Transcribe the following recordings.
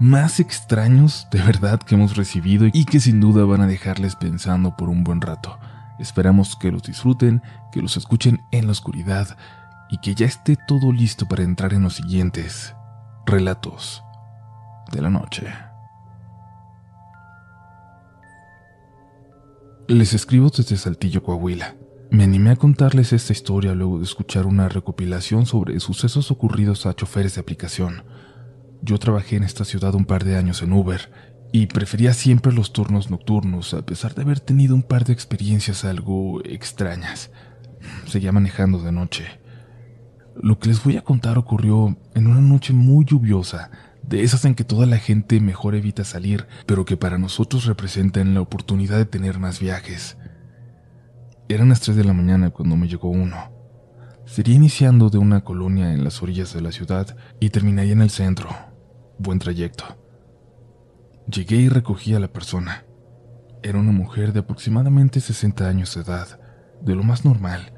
más extraños de verdad que hemos recibido y que sin duda van a dejarles pensando por un buen rato. Esperamos que los disfruten, que los escuchen en la oscuridad y que ya esté todo listo para entrar en los siguientes relatos de la noche. Les escribo desde Saltillo, Coahuila. Me animé a contarles esta historia luego de escuchar una recopilación sobre sucesos ocurridos a choferes de aplicación. Yo trabajé en esta ciudad un par de años en Uber y prefería siempre los turnos nocturnos, a pesar de haber tenido un par de experiencias algo extrañas. Seguía manejando de noche. Lo que les voy a contar ocurrió en una noche muy lluviosa, de esas en que toda la gente mejor evita salir, pero que para nosotros representan la oportunidad de tener más viajes. Eran las 3 de la mañana cuando me llegó uno. Sería iniciando de una colonia en las orillas de la ciudad y terminaría en el centro. Buen trayecto. Llegué y recogí a la persona. Era una mujer de aproximadamente 60 años de edad, de lo más normal.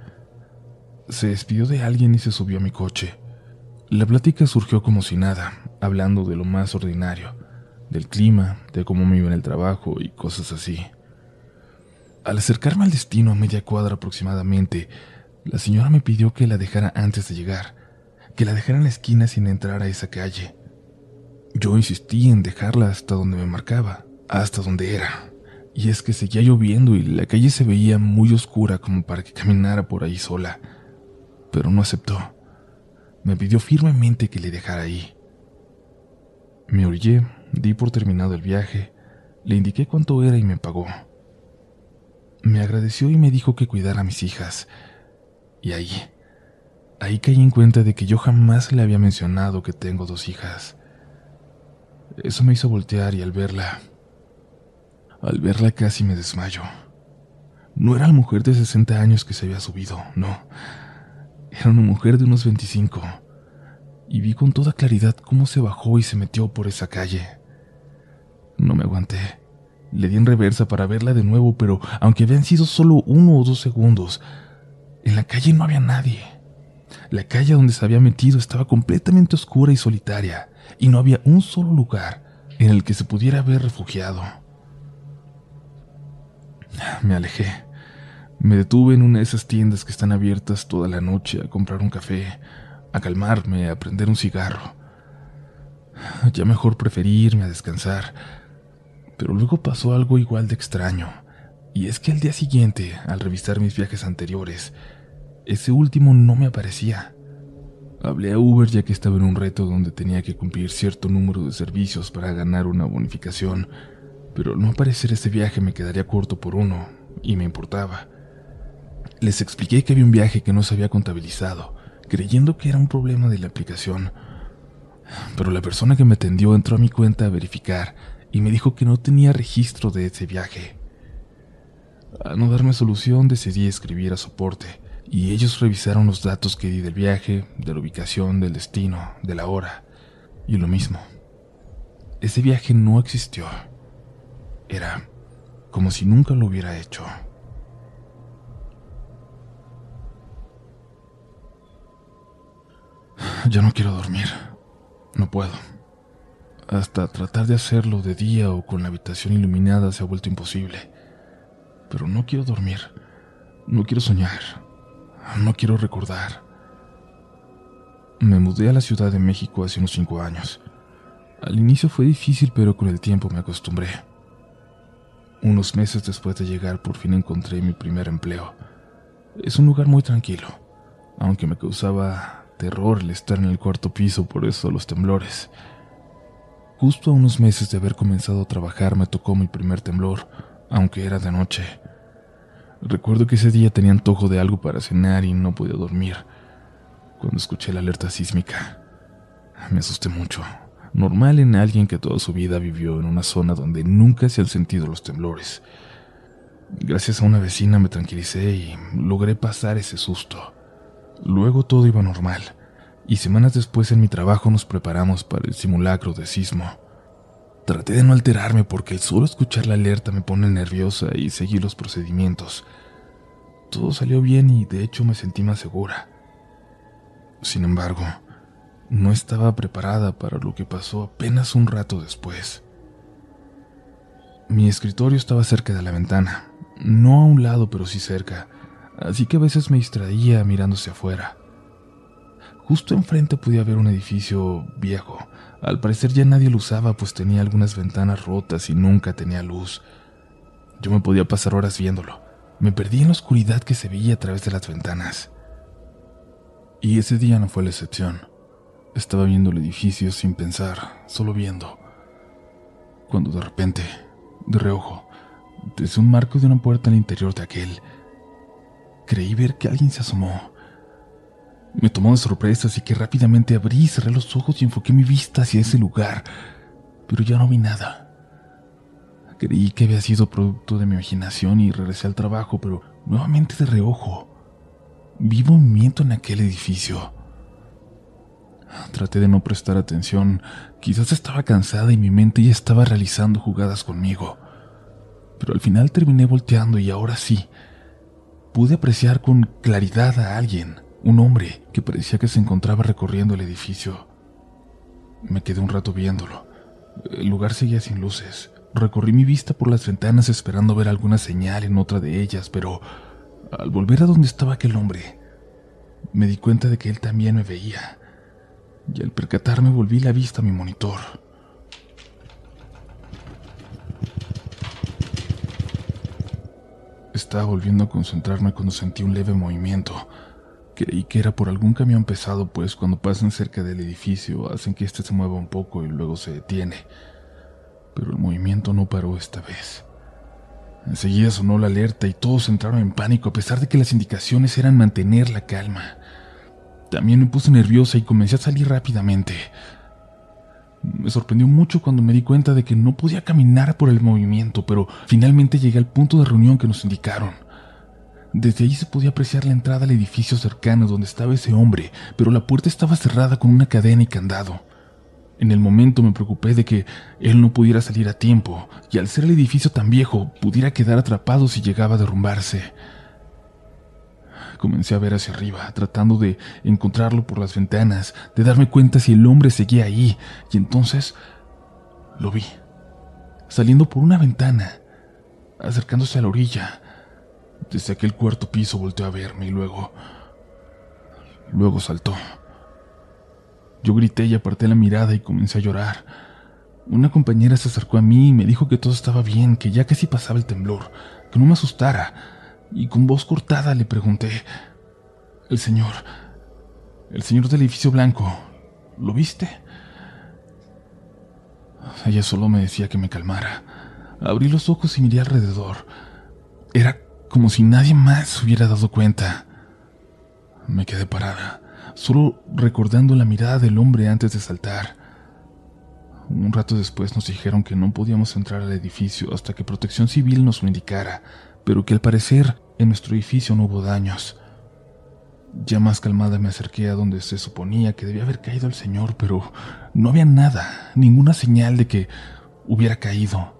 Se despidió de alguien y se subió a mi coche. La plática surgió como si nada, hablando de lo más ordinario, del clima, de cómo me iba en el trabajo y cosas así. Al acercarme al destino a media cuadra aproximadamente, la señora me pidió que la dejara antes de llegar, que la dejara en la esquina sin entrar a esa calle. Yo insistí en dejarla hasta donde me marcaba, hasta donde era. Y es que seguía lloviendo y la calle se veía muy oscura como para que caminara por ahí sola. Pero no aceptó. Me pidió firmemente que le dejara ahí. Me orillé, di por terminado el viaje, le indiqué cuánto era y me pagó. Me agradeció y me dijo que cuidara a mis hijas. Y ahí, ahí caí en cuenta de que yo jamás le había mencionado que tengo dos hijas. Eso me hizo voltear y al verla, al verla casi me desmayo. No era la mujer de 60 años que se había subido, no. Era una mujer de unos 25. Y vi con toda claridad cómo se bajó y se metió por esa calle. No me aguanté. Le di en reversa para verla de nuevo, pero aunque habían sido solo uno o dos segundos, en la calle no había nadie. La calle donde se había metido estaba completamente oscura y solitaria, y no había un solo lugar en el que se pudiera haber refugiado. Me alejé. Me detuve en una de esas tiendas que están abiertas toda la noche a comprar un café, a calmarme, a prender un cigarro. Ya mejor preferí irme a descansar, pero luego pasó algo igual de extraño, y es que al día siguiente, al revisar mis viajes anteriores, ese último no me aparecía. Hablé a Uber ya que estaba en un reto donde tenía que cumplir cierto número de servicios para ganar una bonificación, pero al no aparecer ese viaje me quedaría corto por uno, y me importaba. Les expliqué que había un viaje que no se había contabilizado, creyendo que era un problema de la aplicación. Pero la persona que me atendió entró a mi cuenta a verificar y me dijo que no tenía registro de ese viaje. A no darme solución decidí escribir a soporte y ellos revisaron los datos que di del viaje, de la ubicación, del destino, de la hora y lo mismo. Ese viaje no existió. Era como si nunca lo hubiera hecho. Ya no quiero dormir. No puedo. Hasta tratar de hacerlo de día o con la habitación iluminada se ha vuelto imposible. Pero no quiero dormir. No quiero soñar. No quiero recordar. Me mudé a la Ciudad de México hace unos cinco años. Al inicio fue difícil, pero con el tiempo me acostumbré. Unos meses después de llegar, por fin encontré mi primer empleo. Es un lugar muy tranquilo, aunque me causaba terror el estar en el cuarto piso, por eso los temblores. Justo a unos meses de haber comenzado a trabajar me tocó mi primer temblor, aunque era de noche. Recuerdo que ese día tenía antojo de algo para cenar y no podía dormir. Cuando escuché la alerta sísmica, me asusté mucho. Normal en alguien que toda su vida vivió en una zona donde nunca se han sentido los temblores. Gracias a una vecina me tranquilicé y logré pasar ese susto. Luego todo iba normal, y semanas después en mi trabajo nos preparamos para el simulacro de sismo. Traté de no alterarme porque el solo escuchar la alerta me pone nerviosa y seguí los procedimientos. Todo salió bien y de hecho me sentí más segura. Sin embargo, no estaba preparada para lo que pasó apenas un rato después. Mi escritorio estaba cerca de la ventana, no a un lado pero sí cerca, así que a veces me distraía mirándose afuera. Justo enfrente podía ver un edificio viejo, al parecer ya nadie lo usaba pues tenía algunas ventanas rotas y nunca tenía luz. Yo me podía pasar horas viéndolo. Me perdí en la oscuridad que se veía a través de las ventanas. Y ese día no fue la excepción. Estaba viendo el edificio sin pensar, solo viendo. Cuando de repente, de reojo, desde un marco de una puerta al interior de aquel, creí ver que alguien se asomó. Me tomó de sorpresa, así que rápidamente abrí cerré los ojos y enfoqué mi vista hacia ese lugar, pero ya no vi nada. Creí que había sido producto de mi imaginación y regresé al trabajo, pero nuevamente de reojo. Vi movimiento en aquel edificio. Traté de no prestar atención, quizás estaba cansada y mi mente ya estaba realizando jugadas conmigo. Pero al final terminé volteando y ahora sí, pude apreciar con claridad a alguien un hombre que parecía que se encontraba recorriendo el edificio. Me quedé un rato viéndolo. El lugar seguía sin luces. Recorrí mi vista por las ventanas esperando ver alguna señal en otra de ellas, pero al volver a donde estaba aquel hombre, me di cuenta de que él también me veía. Y al percatarme volví la vista a mi monitor. Estaba volviendo a concentrarme cuando sentí un leve movimiento. Creí que era por algún camión pesado, pues cuando pasan cerca del edificio hacen que éste se mueva un poco y luego se detiene. Pero el movimiento no paró esta vez. Enseguida sonó la alerta y todos entraron en pánico a pesar de que las indicaciones eran mantener la calma. También me puse nerviosa y comencé a salir rápidamente. Me sorprendió mucho cuando me di cuenta de que no podía caminar por el movimiento, pero finalmente llegué al punto de reunión que nos indicaron. Desde ahí se podía apreciar la entrada al edificio cercano donde estaba ese hombre, pero la puerta estaba cerrada con una cadena y candado. En el momento me preocupé de que él no pudiera salir a tiempo, y al ser el edificio tan viejo, pudiera quedar atrapado si llegaba a derrumbarse. Comencé a ver hacia arriba, tratando de encontrarlo por las ventanas, de darme cuenta si el hombre seguía ahí, y entonces lo vi, saliendo por una ventana, acercándose a la orilla, desde aquel cuarto piso volteó a verme y luego... Luego saltó. Yo grité y aparté la mirada y comencé a llorar. Una compañera se acercó a mí y me dijo que todo estaba bien, que ya casi pasaba el temblor, que no me asustara, y con voz cortada le pregunté, El señor, el señor del edificio blanco, ¿lo viste? Ella solo me decía que me calmara. Abrí los ojos y miré alrededor. Era como si nadie más hubiera dado cuenta. Me quedé parada, solo recordando la mirada del hombre antes de saltar. Un rato después nos dijeron que no podíamos entrar al edificio hasta que Protección Civil nos lo indicara, pero que al parecer en nuestro edificio no hubo daños. Ya más calmada me acerqué a donde se suponía que debía haber caído el señor, pero no había nada, ninguna señal de que hubiera caído.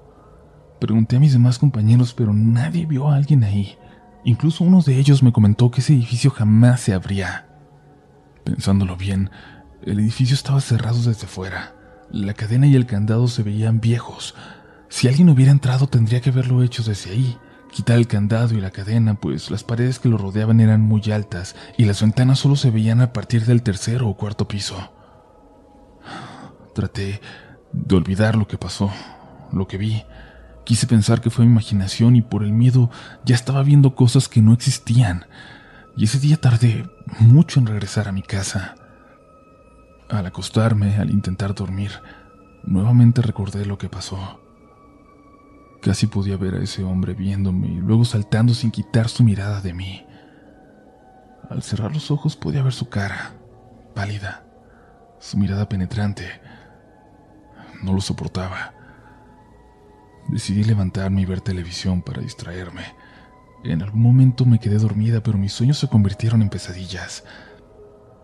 Pregunté a mis demás compañeros, pero nadie vio a alguien ahí. Incluso uno de ellos me comentó que ese edificio jamás se abría. Pensándolo bien, el edificio estaba cerrado desde fuera. La cadena y el candado se veían viejos. Si alguien hubiera entrado tendría que haberlo hecho desde ahí. Quitar el candado y la cadena, pues las paredes que lo rodeaban eran muy altas y las ventanas solo se veían a partir del tercero o cuarto piso. Traté de olvidar lo que pasó, lo que vi, Quise pensar que fue mi imaginación y por el miedo ya estaba viendo cosas que no existían. Y ese día tardé mucho en regresar a mi casa. Al acostarme, al intentar dormir, nuevamente recordé lo que pasó. Casi podía ver a ese hombre viéndome y luego saltando sin quitar su mirada de mí. Al cerrar los ojos podía ver su cara, pálida, su mirada penetrante. No lo soportaba. Decidí levantarme y ver televisión para distraerme. En algún momento me quedé dormida, pero mis sueños se convirtieron en pesadillas.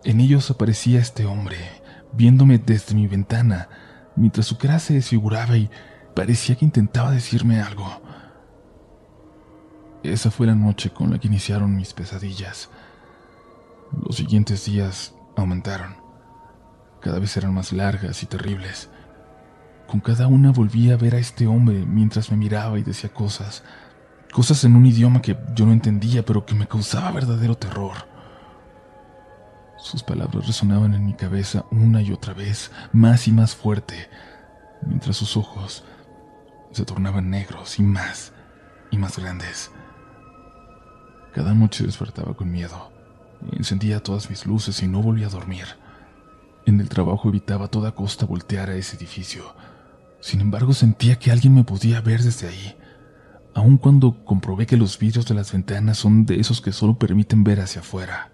En ellos aparecía este hombre, viéndome desde mi ventana, mientras su cara se desfiguraba y parecía que intentaba decirme algo. Esa fue la noche con la que iniciaron mis pesadillas. Los siguientes días aumentaron. Cada vez eran más largas y terribles. Con cada una volví a ver a este hombre mientras me miraba y decía cosas, cosas en un idioma que yo no entendía, pero que me causaba verdadero terror. Sus palabras resonaban en mi cabeza una y otra vez, más y más fuerte, mientras sus ojos se tornaban negros y más y más grandes. Cada noche despertaba con miedo. Encendía todas mis luces y no volvía a dormir. En el trabajo evitaba a toda costa voltear a ese edificio. Sin embargo, sentía que alguien me podía ver desde ahí, aun cuando comprobé que los vidrios de las ventanas son de esos que solo permiten ver hacia afuera.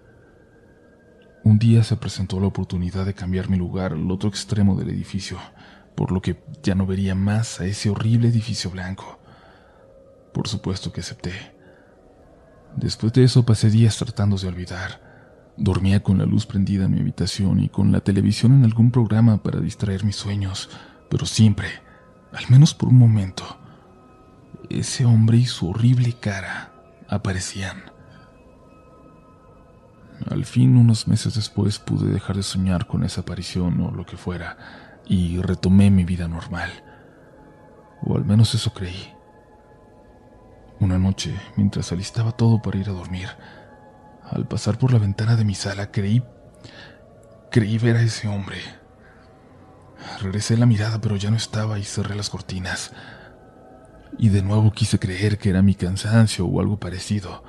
Un día se presentó la oportunidad de cambiar mi lugar al otro extremo del edificio, por lo que ya no vería más a ese horrible edificio blanco. Por supuesto que acepté. Después de eso pasé días tratando de olvidar. Dormía con la luz prendida en mi habitación y con la televisión en algún programa para distraer mis sueños, pero siempre, al menos por un momento, ese hombre y su horrible cara aparecían. Al fin, unos meses después, pude dejar de soñar con esa aparición o lo que fuera, y retomé mi vida normal. O al menos eso creí. Una noche, mientras alistaba todo para ir a dormir, al pasar por la ventana de mi sala creí... creí ver a ese hombre. Regresé la mirada, pero ya no estaba y cerré las cortinas. Y de nuevo quise creer que era mi cansancio o algo parecido.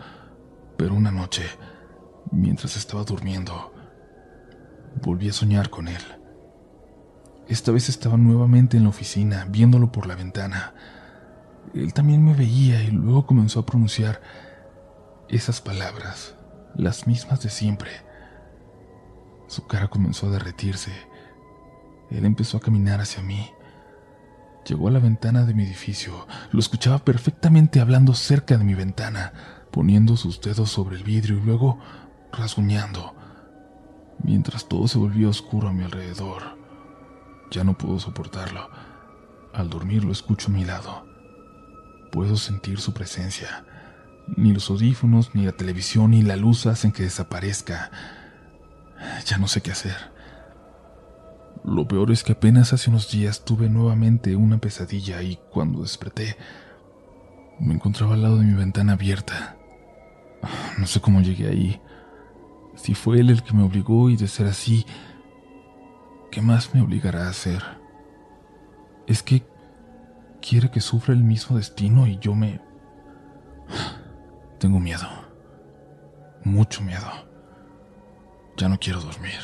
Pero una noche, mientras estaba durmiendo, volví a soñar con él. Esta vez estaba nuevamente en la oficina, viéndolo por la ventana. Él también me veía y luego comenzó a pronunciar esas palabras, las mismas de siempre. Su cara comenzó a derretirse. Él empezó a caminar hacia mí. Llegó a la ventana de mi edificio. Lo escuchaba perfectamente hablando cerca de mi ventana, poniendo sus dedos sobre el vidrio y luego rasguñando, mientras todo se volvía oscuro a mi alrededor. Ya no puedo soportarlo. Al dormir lo escucho a mi lado. Puedo sentir su presencia. Ni los audífonos, ni la televisión, ni la luz hacen que desaparezca. Ya no sé qué hacer. Lo peor es que apenas hace unos días tuve nuevamente una pesadilla y cuando desperté me encontraba al lado de mi ventana abierta. No sé cómo llegué ahí. Si fue él el que me obligó y de ser así, ¿Qué más me obligará a hacer? Es que quiere que sufra el mismo destino y yo me... Tengo miedo. Mucho miedo. Ya no quiero dormir.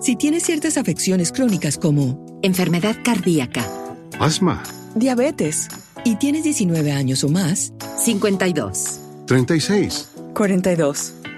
Si tienes ciertas afecciones crónicas como enfermedad cardíaca, asma, diabetes y tienes 19 años o más, 52, 36, 42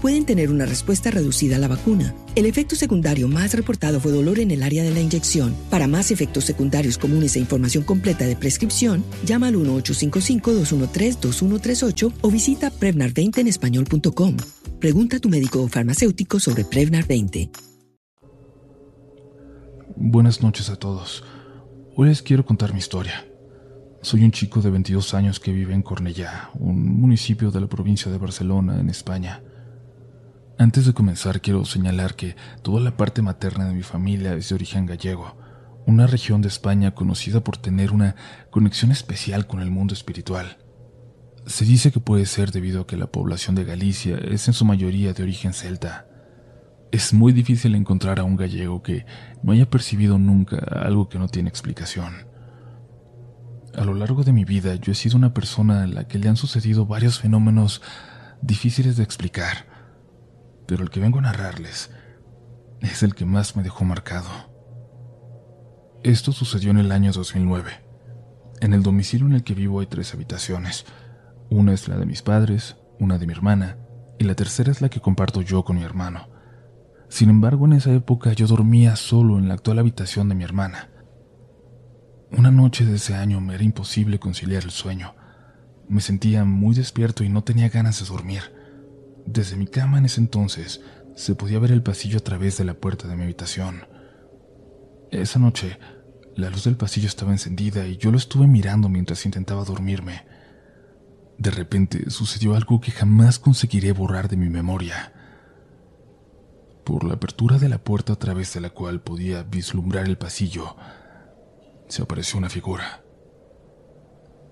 pueden tener una respuesta reducida a la vacuna. El efecto secundario más reportado fue dolor en el área de la inyección. Para más efectos secundarios comunes e información completa de prescripción, llama al 1-855-213-2138 o visita Prevnar20 en español.com. Pregunta a tu médico o farmacéutico sobre Prevnar 20. Buenas noches a todos. Hoy les quiero contar mi historia. Soy un chico de 22 años que vive en Cornellá, un municipio de la provincia de Barcelona, en España. Antes de comenzar, quiero señalar que toda la parte materna de mi familia es de origen gallego, una región de España conocida por tener una conexión especial con el mundo espiritual. Se dice que puede ser debido a que la población de Galicia es en su mayoría de origen celta. Es muy difícil encontrar a un gallego que no haya percibido nunca algo que no tiene explicación. A lo largo de mi vida yo he sido una persona a la que le han sucedido varios fenómenos difíciles de explicar, pero el que vengo a narrarles es el que más me dejó marcado. Esto sucedió en el año 2009. En el domicilio en el que vivo hay tres habitaciones. Una es la de mis padres, una de mi hermana, y la tercera es la que comparto yo con mi hermano. Sin embargo, en esa época yo dormía solo en la actual habitación de mi hermana. Una noche de ese año me era imposible conciliar el sueño. Me sentía muy despierto y no tenía ganas de dormir. Desde mi cama en ese entonces se podía ver el pasillo a través de la puerta de mi habitación. Esa noche, la luz del pasillo estaba encendida y yo lo estuve mirando mientras intentaba dormirme. De repente sucedió algo que jamás conseguiré borrar de mi memoria. Por la apertura de la puerta a través de la cual podía vislumbrar el pasillo, se apareció una figura.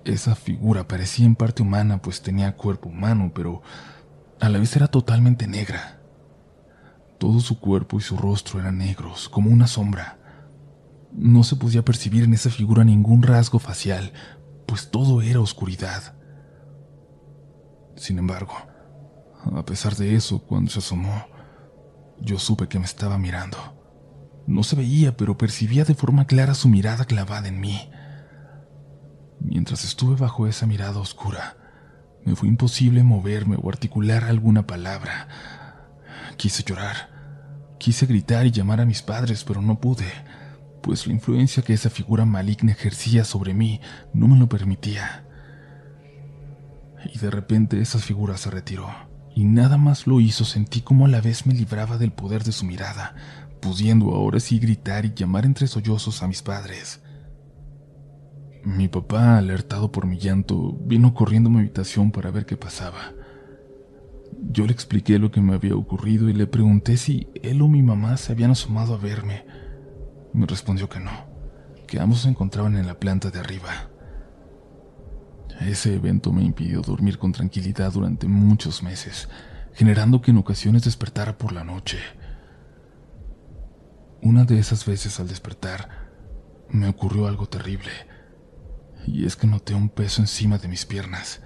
Esa figura parecía en parte humana, pues tenía cuerpo humano, pero a la vez era totalmente negra. Todo su cuerpo y su rostro eran negros, como una sombra. No se podía percibir en esa figura ningún rasgo facial, pues todo era oscuridad. Sin embargo, a pesar de eso, cuando se asomó, yo supe que me estaba mirando. No se veía, pero percibía de forma clara su mirada clavada en mí. Mientras estuve bajo esa mirada oscura, me fue imposible moverme o articular alguna palabra. Quise llorar, quise gritar y llamar a mis padres, pero no pude, pues la influencia que esa figura maligna ejercía sobre mí no me lo permitía. Y de repente esa figura se retiró y nada más lo hizo sentí como a la vez me libraba del poder de su mirada, pudiendo ahora sí gritar y llamar entre sollozos a mis padres. Mi papá, alertado por mi llanto, vino corriendo a mi habitación para ver qué pasaba. Yo le expliqué lo que me había ocurrido y le pregunté si él o mi mamá se habían asomado a verme. Me respondió que no, que ambos se encontraban en la planta de arriba. Ese evento me impidió dormir con tranquilidad durante muchos meses, generando que en ocasiones despertara por la noche. Una de esas veces al despertar, me ocurrió algo terrible, y es que noté un peso encima de mis piernas.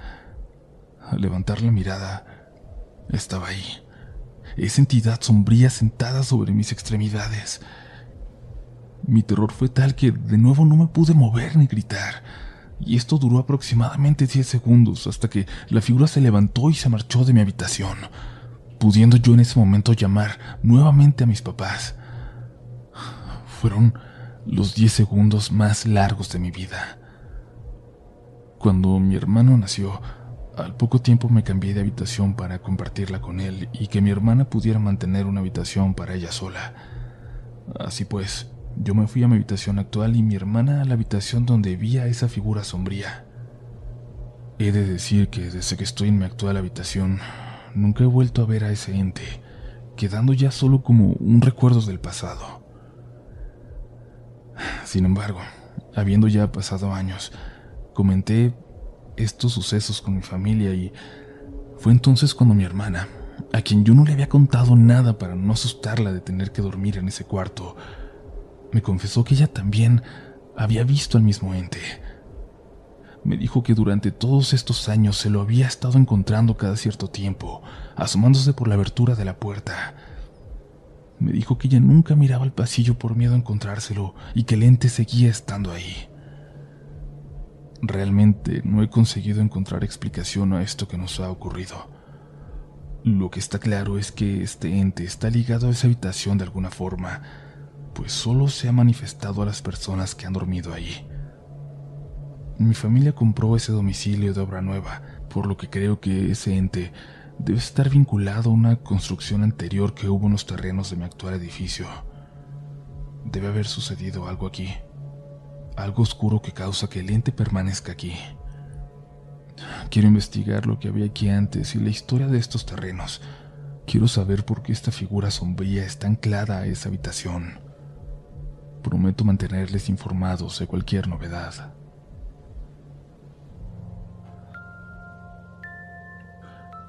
Al levantar la mirada, estaba ahí, esa entidad sombría sentada sobre mis extremidades. Mi terror fue tal que de nuevo no me pude mover ni gritar y esto duró aproximadamente 10 segundos hasta que la figura se levantó y se marchó de mi habitación, pudiendo yo en ese momento llamar nuevamente a mis papás. Fueron los 10 segundos más largos de mi vida. Cuando mi hermano nació, al poco tiempo me cambié de habitación para compartirla con él y que mi hermana pudiera mantener una habitación para ella sola. Así pues, yo me fui a mi habitación actual y mi hermana a la habitación donde vi a esa figura sombría. He de decir que desde que estoy en mi actual habitación, nunca he vuelto a ver a ese ente, quedando ya solo como un recuerdo del pasado. Sin embargo, habiendo ya pasado años, comenté estos sucesos con mi familia y fue entonces cuando mi hermana, a quien yo no le había contado nada para no asustarla de tener que dormir en ese cuarto, me confesó que ella también había visto al mismo ente. Me dijo que durante todos estos años se lo había estado encontrando cada cierto tiempo, asomándose por la abertura de la puerta. Me dijo que ella nunca miraba al pasillo por miedo a encontrárselo y que el ente seguía estando ahí. Realmente no he conseguido encontrar explicación a esto que nos ha ocurrido. Lo que está claro es que este ente está ligado a esa habitación de alguna forma, pues solo se ha manifestado a las personas que han dormido allí. Mi familia compró ese domicilio de obra nueva, por lo que creo que ese ente debe estar vinculado a una construcción anterior que hubo en los terrenos de mi actual edificio. Debe haber sucedido algo aquí, algo oscuro que causa que el ente permanezca aquí. Quiero investigar lo que había aquí antes y la historia de estos terrenos. Quiero saber por qué esta figura sombría está anclada a esa habitación. Prometo mantenerles informados de cualquier novedad.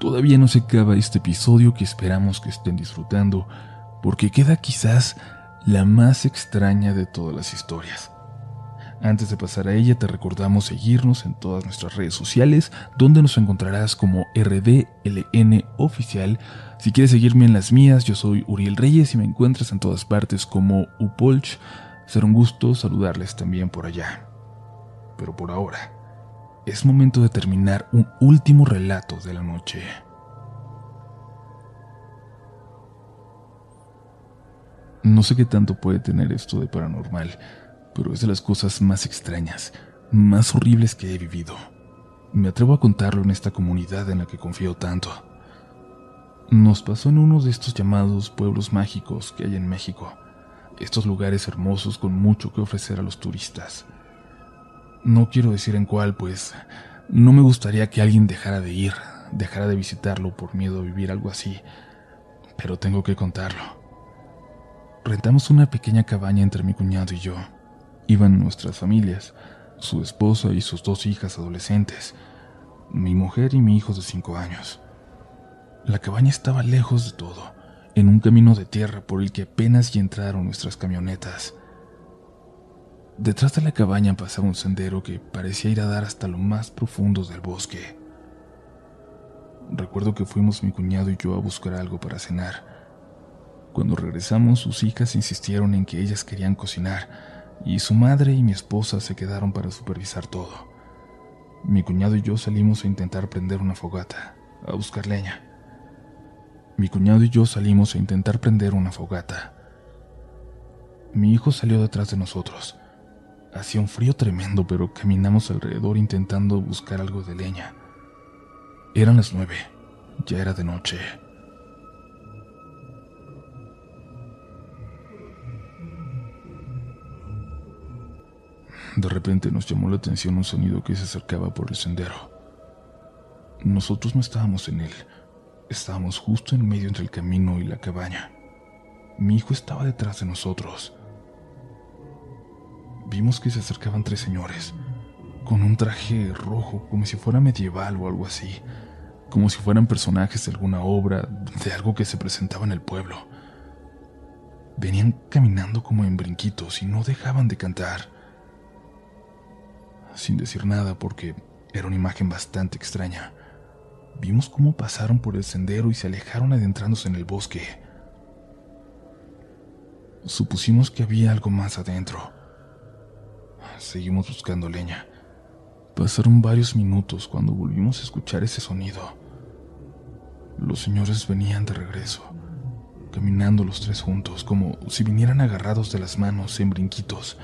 Todavía no se acaba este episodio que esperamos que estén disfrutando, porque queda quizás la más extraña de todas las historias. Antes de pasar a ella, te recordamos seguirnos en todas nuestras redes sociales, donde nos encontrarás como RDLN Oficial. Si quieres seguirme en las mías, yo soy Uriel Reyes y me encuentras en todas partes como Upolch. Será un gusto saludarles también por allá. Pero por ahora, es momento de terminar un último relato de la noche. No sé qué tanto puede tener esto de paranormal, pero es de las cosas más extrañas, más horribles que he vivido. Me atrevo a contarlo en esta comunidad en la que confío tanto. Nos pasó en uno de estos llamados pueblos mágicos que hay en México, estos lugares hermosos con mucho que ofrecer a los turistas. No quiero decir en cuál, pues no me gustaría que alguien dejara de ir, dejara de visitarlo por miedo a vivir algo así, pero tengo que contarlo. Rentamos una pequeña cabaña entre mi cuñado y yo. Iban nuestras familias, su esposa y sus dos hijas adolescentes, mi mujer y mi hijo de cinco años. La cabaña estaba lejos de todo, en un camino de tierra por el que apenas ya entraron nuestras camionetas. Detrás de la cabaña pasaba un sendero que parecía ir a dar hasta lo más profundo del bosque. Recuerdo que fuimos mi cuñado y yo a buscar algo para cenar. Cuando regresamos, sus hijas insistieron en que ellas querían cocinar, y su madre y mi esposa se quedaron para supervisar todo. Mi cuñado y yo salimos a intentar prender una fogata, a buscar leña. Mi cuñado y yo salimos a intentar prender una fogata. Mi hijo salió detrás de nosotros. Hacía un frío tremendo, pero caminamos alrededor intentando buscar algo de leña. Eran las nueve, ya era de noche. De repente nos llamó la atención un sonido que se acercaba por el sendero. Nosotros no estábamos en él, estábamos justo en medio entre el camino y la cabaña. Mi hijo estaba detrás de nosotros vimos que se acercaban tres señores, con un traje rojo, como si fuera medieval o algo así, como si fueran personajes de alguna obra, de algo que se presentaba en el pueblo. Venían caminando como en brinquitos y no dejaban de cantar. Sin decir nada, porque era una imagen bastante extraña. Vimos cómo pasaron por el sendero y se alejaron adentrándose en el bosque. Supusimos que había algo más adentro seguimos buscando leña. Pasaron varios minutos cuando volvimos a escuchar ese sonido. Los señores venían de regreso, caminando los tres juntos, como si vinieran agarrados de las manos en brinquitos,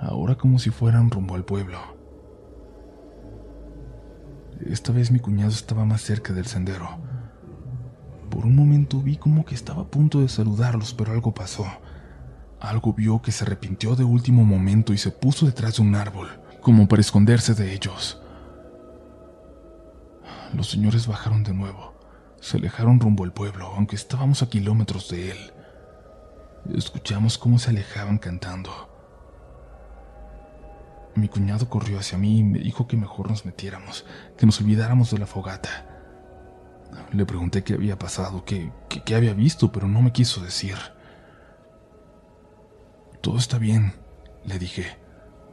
ahora como si fueran rumbo al pueblo. Esta vez mi cuñado estaba más cerca del sendero. Por un momento vi como que estaba a punto de saludarlos, pero algo pasó. Algo vio que se arrepintió de último momento y se puso detrás de un árbol, como para esconderse de ellos. Los señores bajaron de nuevo, se alejaron rumbo al pueblo, aunque estábamos a kilómetros de él. Escuchamos cómo se alejaban cantando. Mi cuñado corrió hacia mí y me dijo que mejor nos metiéramos, que nos olvidáramos de la fogata. Le pregunté qué había pasado, qué, qué, había visto, pero no me quiso decir. Todo está bien, le dije.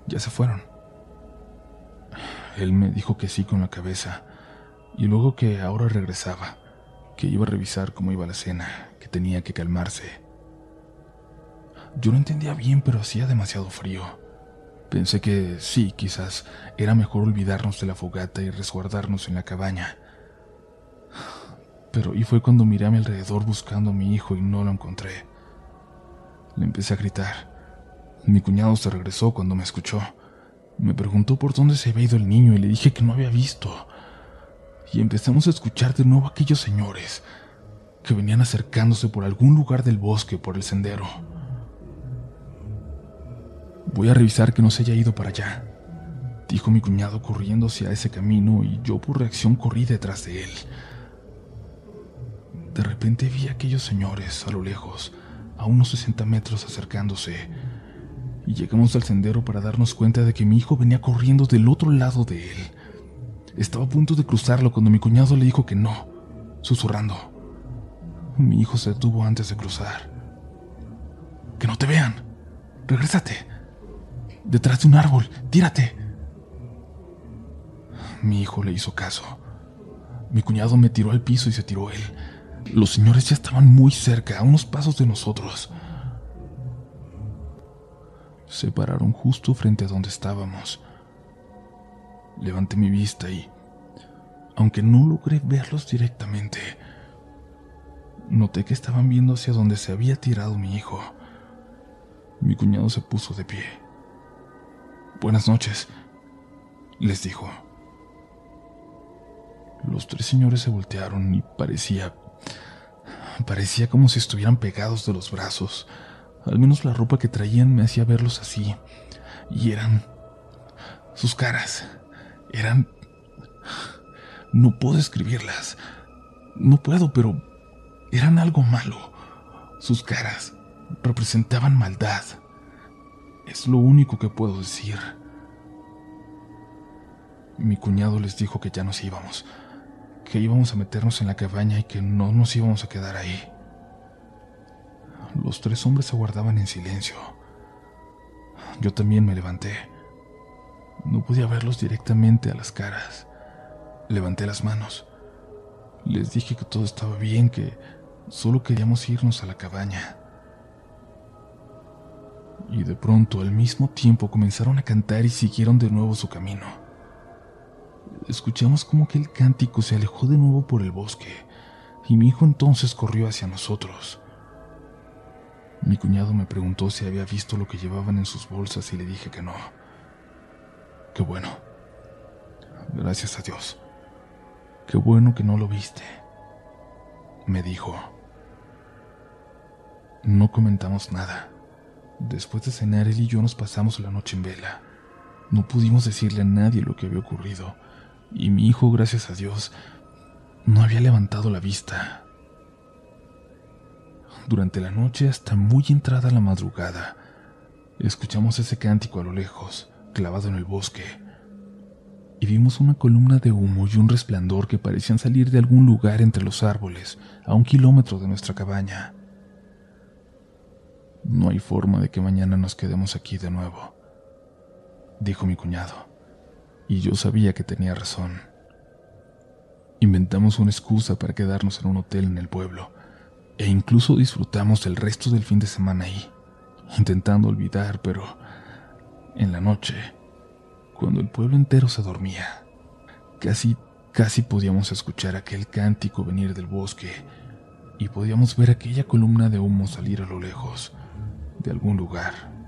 Ya se fueron. Él me dijo que sí con la cabeza, y luego que ahora regresaba, que iba a revisar cómo iba la cena, que tenía que calmarse. Yo no entendía bien, pero hacía demasiado frío. Pensé que sí, quizás era mejor olvidarnos de la fogata y resguardarnos en la cabaña. Pero y fue cuando miré a mi alrededor buscando a mi hijo y no lo encontré. Le empecé a gritar. Mi cuñado se regresó cuando me escuchó. Me preguntó por dónde se había ido el niño y le dije que no había visto. Y empezamos a escuchar de nuevo a aquellos señores que venían acercándose por algún lugar del bosque por el sendero. Voy a revisar que no se haya ido para allá, dijo mi cuñado corriendo hacia ese camino y yo por reacción corrí detrás de él. De repente vi a aquellos señores a lo lejos, a unos 60 metros acercándose y llegamos al sendero para darnos cuenta de que mi hijo venía corriendo del otro lado de él. Estaba a punto de cruzarlo cuando mi cuñado le dijo que no, susurrando. Mi hijo se detuvo antes de cruzar. Que no te vean. Regrésate. Detrás de un árbol. Tírate. Mi hijo le hizo caso. Mi cuñado me tiró al piso y se tiró él. Los señores ya estaban muy cerca, a unos pasos de nosotros. Se pararon justo frente a donde estábamos. Levanté mi vista y, aunque no logré verlos directamente, noté que estaban viendo hacia donde se había tirado mi hijo. Mi cuñado se puso de pie. Buenas noches, les dijo. Los tres señores se voltearon y parecía... parecía como si estuvieran pegados de los brazos. Al menos la ropa que traían me hacía verlos así. Y eran... sus caras. Eran... No puedo escribirlas. No puedo, pero... eran algo malo. Sus caras representaban maldad. Es lo único que puedo decir. Mi cuñado les dijo que ya nos íbamos que íbamos a meternos en la cabaña y que no nos íbamos a quedar ahí. Los tres hombres aguardaban en silencio. Yo también me levanté. No podía verlos directamente a las caras. Levanté las manos. Les dije que todo estaba bien, que solo queríamos irnos a la cabaña. Y de pronto, al mismo tiempo, comenzaron a cantar y siguieron de nuevo su camino escuchamos como que el cántico se alejó de nuevo por el bosque, y mi hijo entonces corrió hacia nosotros. Mi cuñado me preguntó si había visto lo que llevaban en sus bolsas y le dije que no. Qué bueno. Gracias a Dios. Qué bueno que no lo viste. Me dijo. No comentamos nada. Después de cenar, él y yo nos pasamos la noche en vela. No pudimos decirle a nadie lo que había ocurrido y mi hijo, gracias a Dios, no había levantado la vista. Durante la noche, hasta muy entrada la madrugada, escuchamos ese cántico a lo lejos, clavado en el bosque, y vimos una columna de humo y un resplandor que parecían salir de algún lugar entre los árboles, a un kilómetro de nuestra cabaña. No hay forma de que mañana nos quedemos aquí de nuevo, dijo mi cuñado y yo sabía que tenía razón. Inventamos una excusa para quedarnos en un hotel en el pueblo, e incluso disfrutamos el resto del fin de semana ahí, intentando olvidar, pero en la noche, cuando el pueblo entero se dormía, casi, casi podíamos escuchar aquel cántico venir del bosque y podíamos ver aquella columna de humo salir a lo lejos, de algún lugar.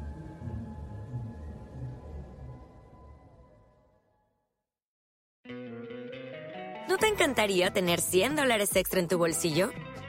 te encantaría tener 100 dólares extra en tu bolsillo?